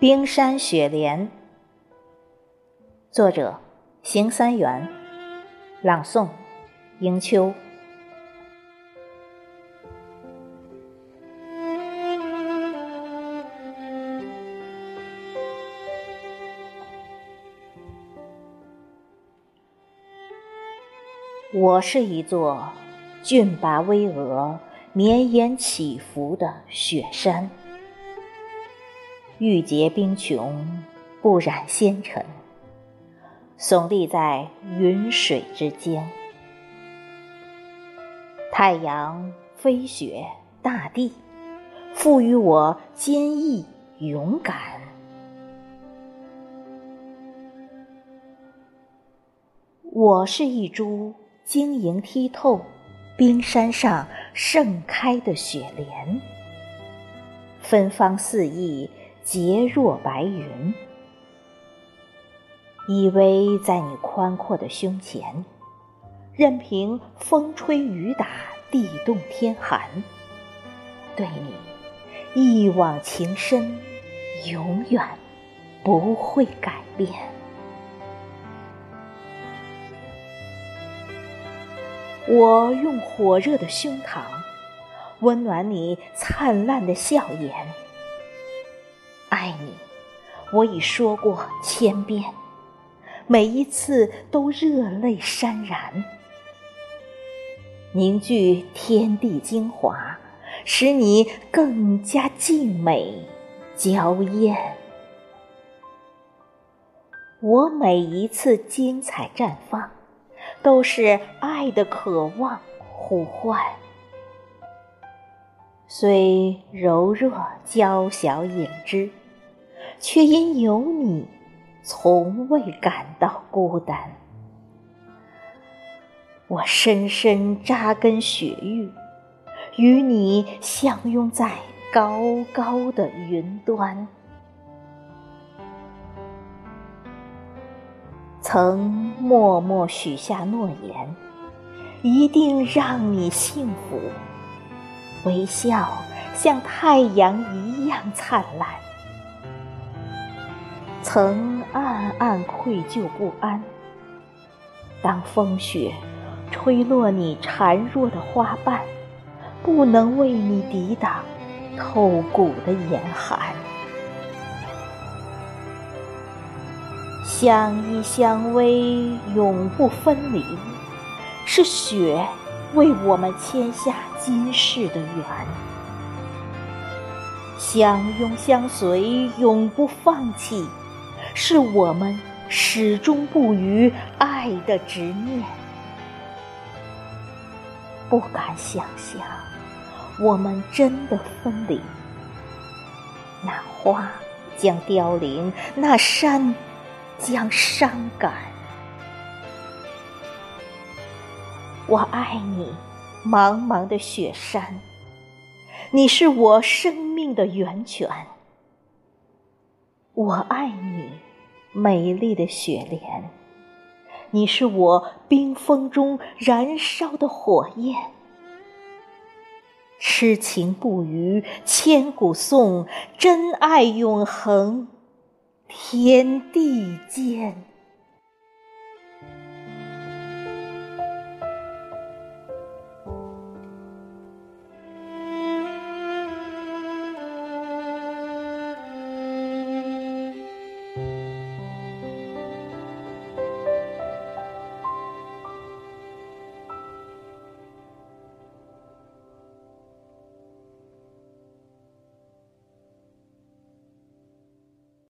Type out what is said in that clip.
冰山雪莲，作者：邢三元，朗诵：迎秋。我是一座峻拔巍峨、绵延起伏的雪山，玉洁冰琼，不染纤尘，耸立在云水之间。太阳、飞雪、大地，赋予我坚毅勇敢。我是一株。晶莹剔透，冰山上盛开的雪莲，芬芳四溢，洁若白云，依偎在你宽阔的胸前，任凭风吹雨打，地冻天寒，对你一往情深，永远不会改变。我用火热的胸膛，温暖你灿烂的笑颜。爱你，我已说过千遍，每一次都热泪潸然，凝聚天地精华，使你更加静美娇艳。我每一次精彩绽放。都是爱的渴望呼唤，虽柔弱娇小影只，却因有你，从未感到孤单。我深深扎根雪域，与你相拥在高高的云端。曾默默许下诺言，一定让你幸福，微笑像太阳一样灿烂。曾暗暗愧疚不安，当风雪吹落你孱弱的花瓣，不能为你抵挡透骨的严寒。相依相偎，永不分离，是雪为我们签下今世的缘；相拥相随，永不放弃，是我们始终不渝爱的执念。不敢想象，我们真的分离，那花将凋零，那山。将伤感，我爱你，茫茫的雪山，你是我生命的源泉。我爱你，美丽的雪莲，你是我冰封中燃烧的火焰。痴情不渝，千古颂，真爱永恒。天地间。